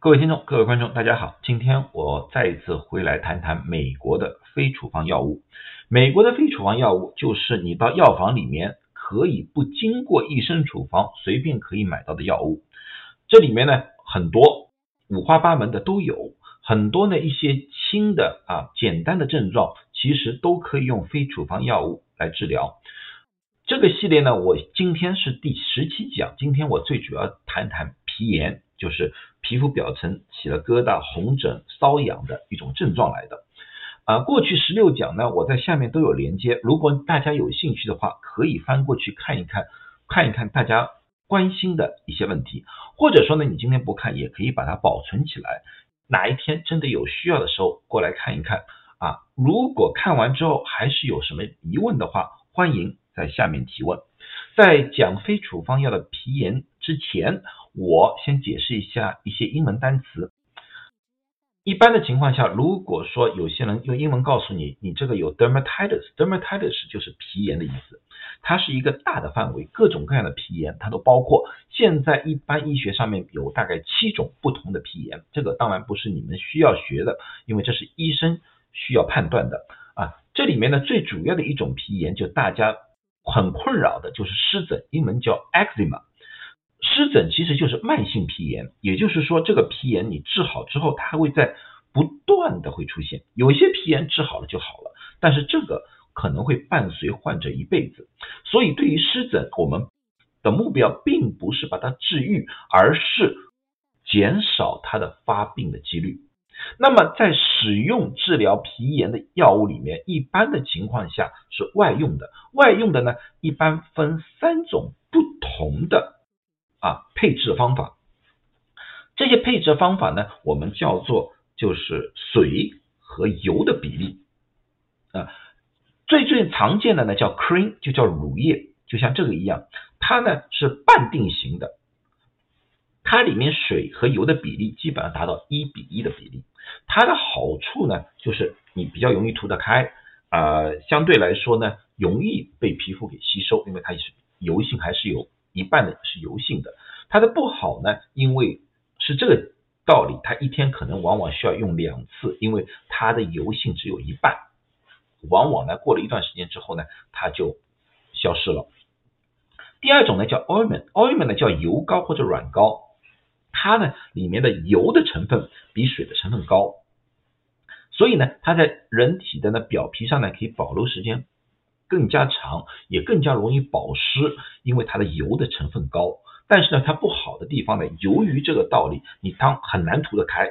各位听众、各位观众，大家好。今天我再一次回来谈谈美国的非处方药物。美国的非处方药物就是你到药房里面可以不经过医生处方随便可以买到的药物。这里面呢很多五花八门的都有，很多呢一些轻的啊简单的症状其实都可以用非处方药物来治疗。这个系列呢，我今天是第十七讲。今天我最主要谈谈皮炎，就是皮肤表层起了疙瘩、红疹、瘙痒的一种症状来的。啊，过去十六讲呢，我在下面都有连接，如果大家有兴趣的话，可以翻过去看一看，看一看大家关心的一些问题，或者说呢，你今天不看也可以把它保存起来，哪一天真的有需要的时候过来看一看。啊，如果看完之后还是有什么疑问的话，欢迎。在下面提问，在讲非处方药的皮炎之前，我先解释一下一些英文单词。一般的情况下，如果说有些人用英文告诉你，你这个有 dermatitis，dermatitis 就是皮炎的意思，它是一个大的范围，各种各样的皮炎它都包括。现在一般医学上面有大概七种不同的皮炎，这个当然不是你们需要学的，因为这是医生需要判断的啊。这里面呢最主要的一种皮炎，就大家。很困扰的就是湿疹，英文叫 eczema。湿疹其实就是慢性皮炎，也就是说这个皮炎你治好之后，它会在不断的会出现。有些皮炎治好了就好了，但是这个可能会伴随患者一辈子。所以对于湿疹，我们的目标并不是把它治愈，而是减少它的发病的几率。那么在使用治疗皮炎的药物里面，一般的情况下是外用的。外用的呢，一般分三种不同的啊配置方法。这些配置方法呢，我们叫做就是水和油的比例啊。最最常见的呢叫 cream，就叫乳液，就像这个一样，它呢是半定型的。它里面水和油的比例基本上达到一比一的比例，它的好处呢就是你比较容易涂得开，呃，相对来说呢容易被皮肤给吸收，因为它是油性还是有一半的是油性的。它的不好呢，因为是这个道理，它一天可能往往需要用两次，因为它的油性只有一半，往往呢过了一段时间之后呢，它就消失了。第二种呢叫 ointment，ointment 呢叫油膏或者软膏。它呢里面的油的成分比水的成分高，所以呢它在人体的呢表皮上呢可以保留时间更加长，也更加容易保湿，因为它的油的成分高。但是呢它不好的地方呢，由于这个道理，你当很难涂得开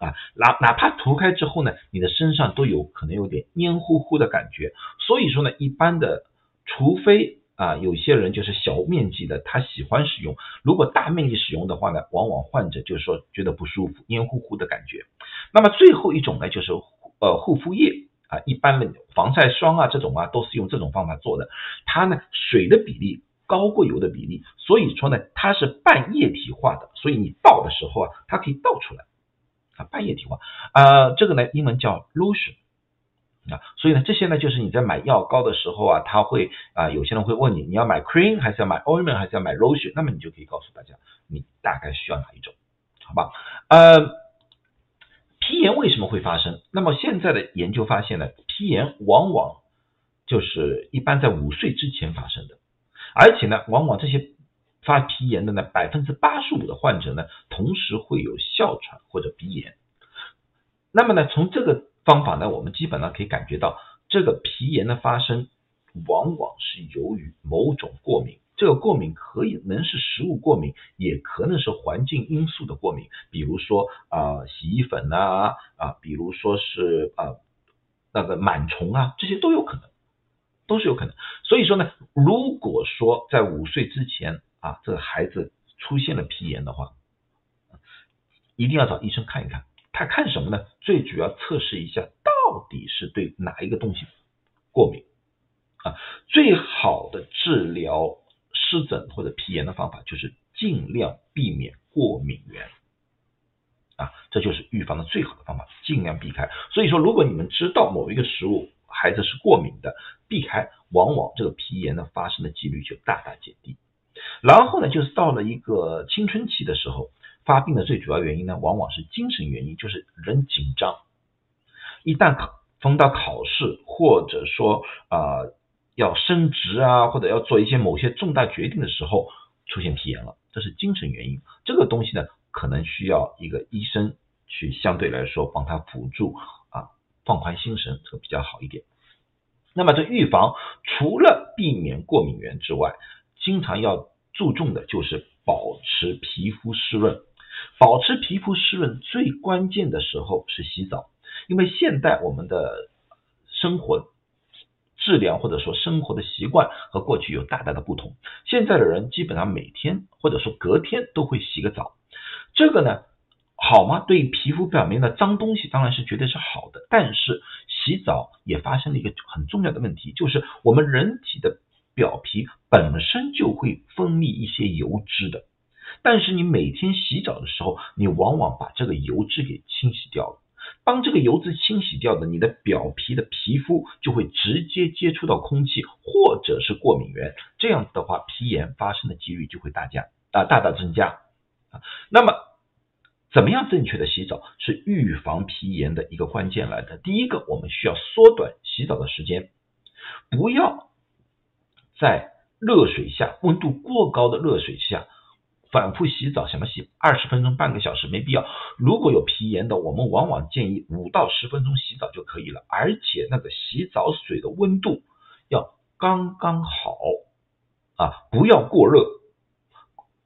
啊，哪哪怕涂开之后呢，你的身上都有可能有点黏糊糊的感觉。所以说呢，一般的除非。啊，有些人就是小面积的，他喜欢使用。如果大面积使用的话呢，往往患者就是说觉得不舒服，黏糊糊的感觉。那么最后一种呢，就是呃护肤液啊，一般的防晒霜啊这种啊，都是用这种方法做的。它呢水的比例高过油的比例，所以说呢它是半液体化的，所以你倒的时候啊，它可以倒出来啊，半液体化。呃，这个呢英文叫 lotion。啊，所以呢，这些呢，就是你在买药膏的时候啊，他会啊，有些人会问你，你要买 cream 还是要买 ointment 还是要买 lotion？那么你就可以告诉大家，你大概需要哪一种，好吧？呃，皮炎为什么会发生？那么现在的研究发现呢，皮炎往往就是一般在五岁之前发生的，而且呢，往往这些发皮炎的呢，百分之八十五的患者呢，同时会有哮喘或者鼻炎。那么呢，从这个方法呢，我们基本上可以感觉到，这个皮炎的发生往往是由于某种过敏。这个过敏可以能是食物过敏，也可能是环境因素的过敏，比如说啊洗衣粉啊啊，比如说是啊那个螨虫啊，这些都有可能，都是有可能。所以说呢，如果说在五岁之前啊，这个孩子出现了皮炎的话，一定要找医生看一看。他看什么呢？最主要测试一下到底是对哪一个东西过敏啊？最好的治疗湿疹或者皮炎的方法就是尽量避免过敏源啊，这就是预防的最好的方法，尽量避开。所以说，如果你们知道某一个食物孩子是过敏的，避开，往往这个皮炎的发生的几率就大大减低。然后呢，就是到了一个青春期的时候。发病的最主要原因呢，往往是精神原因，就是人紧张，一旦考逢到考试，或者说啊要升职啊，或者要做一些某些重大决定的时候，出现皮炎了，这是精神原因。这个东西呢，可能需要一个医生去相对来说帮他辅助啊，放宽心神，这个比较好一点。那么这预防除了避免过敏源之外，经常要注重的就是保持皮肤湿润。保持皮肤湿润最关键的时候是洗澡，因为现代我们的生活质量或者说生活的习惯和过去有大大的不同。现在的人基本上每天或者说隔天都会洗个澡，这个呢好吗？对皮肤表面的脏东西当然是绝对是好的，但是洗澡也发生了一个很重要的问题，就是我们人体的表皮本身就会分泌一些油脂的。但是你每天洗澡的时候，你往往把这个油脂给清洗掉了。当这个油脂清洗掉的，你的表皮的皮肤就会直接接触到空气或者是过敏源，这样子的话，皮炎发生的几率就会大加啊大大增加啊。那么，怎么样正确的洗澡是预防皮炎的一个关键来的。第一个，我们需要缩短洗澡的时间，不要在热水下温度过高的热水下。反复洗澡，什么洗二十分钟、半个小时没必要。如果有皮炎的，我们往往建议五到十分钟洗澡就可以了。而且那个洗澡水的温度要刚刚好啊，不要过热。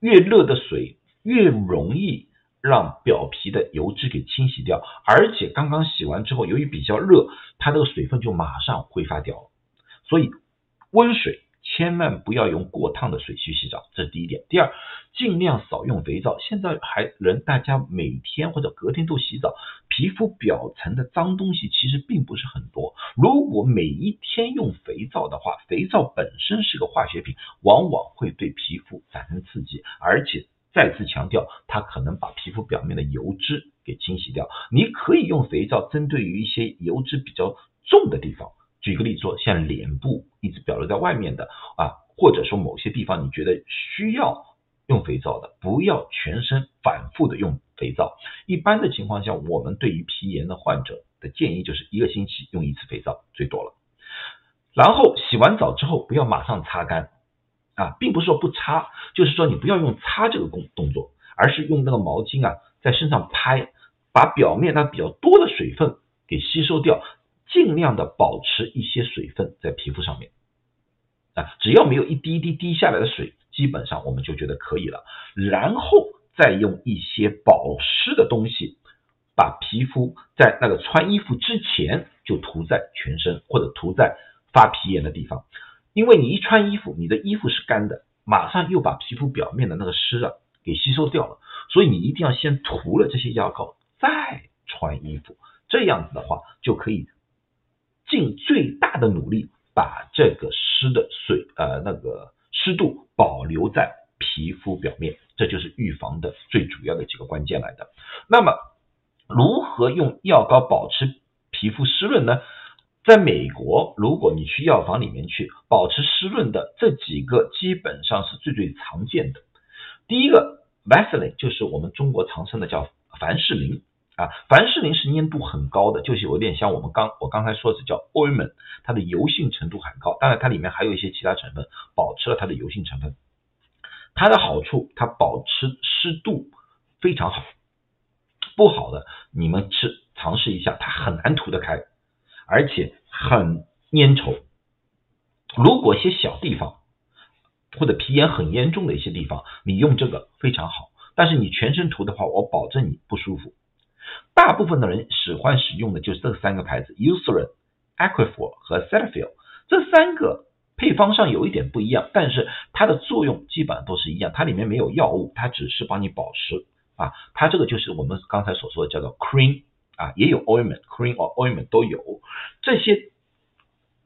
越热的水越容易让表皮的油脂给清洗掉，而且刚刚洗完之后，由于比较热，它这个水分就马上挥发掉了。所以温水。千万不要用过烫的水去洗澡，这是第一点。第二，尽量少用肥皂。现在还人大家每天或者隔天都洗澡，皮肤表层的脏东西其实并不是很多。如果每一天用肥皂的话，肥皂本身是个化学品，往往会对皮肤产生刺激，而且再次强调，它可能把皮肤表面的油脂给清洗掉。你可以用肥皂针对于一些油脂比较重的地方。举个例子说，像脸部一直表露在外面的啊，或者说某些地方你觉得需要用肥皂的，不要全身反复的用肥皂。一般的情况下，我们对于皮炎的患者的建议就是一个星期用一次肥皂最多了。然后洗完澡之后不要马上擦干啊，并不是说不擦，就是说你不要用擦这个动动作，而是用那个毛巾啊在身上拍，把表面它比较多的水分给吸收掉。尽量的保持一些水分在皮肤上面啊，只要没有一滴一滴滴下来的水，基本上我们就觉得可以了。然后再用一些保湿的东西，把皮肤在那个穿衣服之前就涂在全身或者涂在发皮炎的地方，因为你一穿衣服，你的衣服是干的，马上又把皮肤表面的那个湿啊给吸收掉了，所以你一定要先涂了这些药膏再穿衣服，这样子的话就可以。尽最大的努力把这个湿的水呃那个湿度保留在皮肤表面，这就是预防的最主要的几个关键来的。那么如何用药膏保持皮肤湿润呢？在美国，如果你去药房里面去保持湿润的这几个基本上是最最常见的。第一个 Vaseline 就是我们中国常称的叫凡士林。啊，凡士林是粘度很高的，就是有点像我们刚我刚才说的叫 ointment，它的油性程度很高，当然它里面还有一些其他成分保持了它的油性成分。它的好处，它保持湿度非常好。不好的，你们吃尝试一下，它很难涂得开，而且很粘稠。如果一些小地方或者皮炎很严重的一些地方，你用这个非常好，但是你全身涂的话，我保证你不舒服。大部分的人喜欢使用的就是这三个牌子：Eucerin、Aquaphor 和 Cetaphil。这三个配方上有一点不一样，但是它的作用基本上都是一样。它里面没有药物，它只是帮你保湿啊。它这个就是我们刚才所说的叫做 cream 啊，也有 ointment，cream or ointment 都有。这些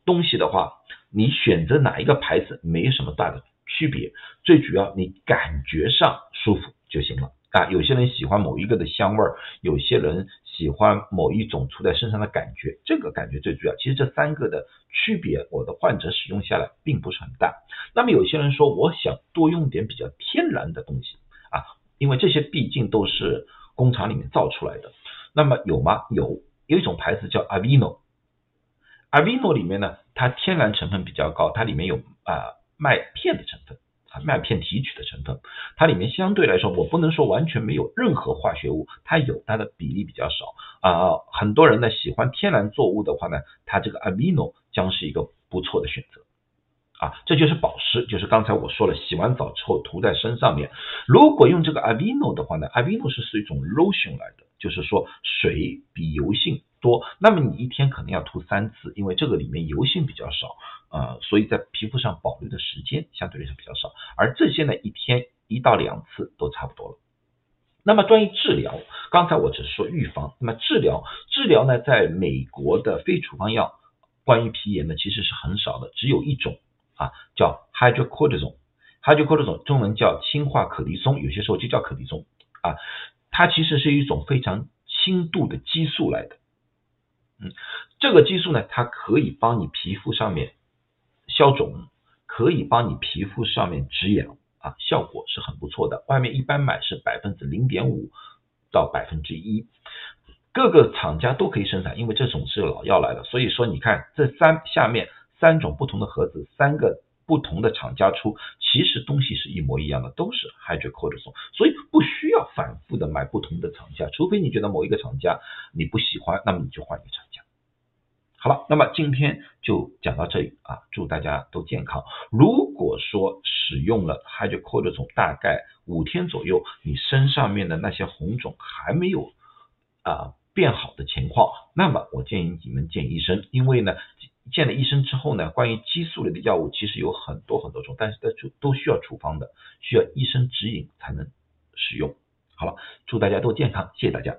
东西的话，你选择哪一个牌子没什么大的区别，最主要你感觉上舒服就行了。啊，有些人喜欢某一个的香味儿，有些人喜欢某一种涂在身上的感觉，这个感觉最主要。其实这三个的区别，我的患者使用下来并不是很大。那么有些人说，我想多用点比较天然的东西啊，因为这些毕竟都是工厂里面造出来的。那么有吗？有，有一种牌子叫 Avino，Avino 里面呢，它天然成分比较高，它里面有啊麦片的成分。啊，麦片提取的成分，它里面相对来说，我不能说完全没有任何化学物，它有，它的比例比较少啊。很多人呢喜欢天然作物的话呢，它这个 Avino 将是一个不错的选择啊。这就是保湿，就是刚才我说了，洗完澡之后涂在身上面。如果用这个 Avino 的话呢，Avino 是是一种 lotion 来的，就是说水比油性多，那么你一天可能要涂三次，因为这个里面油性比较少。呃，所以在皮肤上保留的时间相对来说比较少，而这些呢，一天一到两次都差不多了。那么关于治疗，刚才我只是说预防，那么治疗，治疗呢，在美国的非处方药，关于皮炎呢，其实是很少的，只有一种啊，叫 hydrocortisone，hydrocortisone 中文叫氢化可的松，有些时候就叫可的松啊，它其实是一种非常轻度的激素来的，嗯，这个激素呢，它可以帮你皮肤上面。消肿可以帮你皮肤上面止痒啊，效果是很不错的。外面一般买是百分之零点五到百分之一，各个厂家都可以生产，因为这种是老药来的。所以说你看这三下面三种不同的盒子，三个不同的厂家出，其实东西是一模一样的，都是 hydrocortisone，所以不需要反复的买不同的厂家，除非你觉得某一个厂家你不喜欢，那么你就换一个厂家。好了，那么今天就讲到这里啊，祝大家都健康。如果说使用了 hydrocortisone 大概五天左右，你身上面的那些红肿还没有啊变好的情况，那么我建议你们见医生，因为呢见了医生之后呢，关于激素类的药物其实有很多很多种，但是都都需要处方的，需要医生指引才能使用。好了，祝大家都健康，谢谢大家。